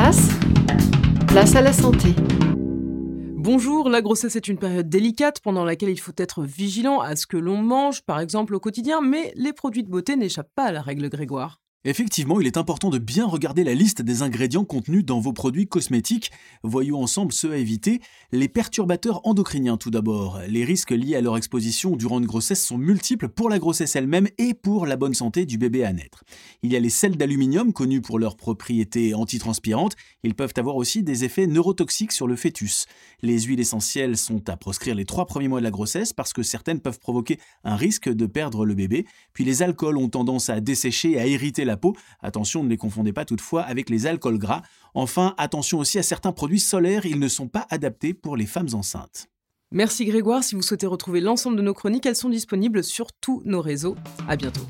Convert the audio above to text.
place, place à la santé. Bonjour, la grossesse est une période délicate pendant laquelle il faut être vigilant à ce que l'on mange, par exemple au quotidien, mais les produits de beauté n'échappent pas à la règle Grégoire. Effectivement, il est important de bien regarder la liste des ingrédients contenus dans vos produits cosmétiques. Voyons ensemble ceux à éviter. Les perturbateurs endocriniens tout d'abord. Les risques liés à leur exposition durant une grossesse sont multiples pour la grossesse elle-même et pour la bonne santé du bébé à naître. Il y a les sels d'aluminium connus pour leurs propriétés antitranspirantes. Ils peuvent avoir aussi des effets neurotoxiques sur le fœtus. Les huiles essentielles sont à proscrire les trois premiers mois de la grossesse parce que certaines peuvent provoquer un risque de perdre le bébé. Puis les alcools ont tendance à dessécher et à irriter la peau. Attention, ne les confondez pas toutefois avec les alcools gras. Enfin, attention aussi à certains produits solaires, ils ne sont pas adaptés pour les femmes enceintes. Merci Grégoire, si vous souhaitez retrouver l'ensemble de nos chroniques, elles sont disponibles sur tous nos réseaux. À bientôt.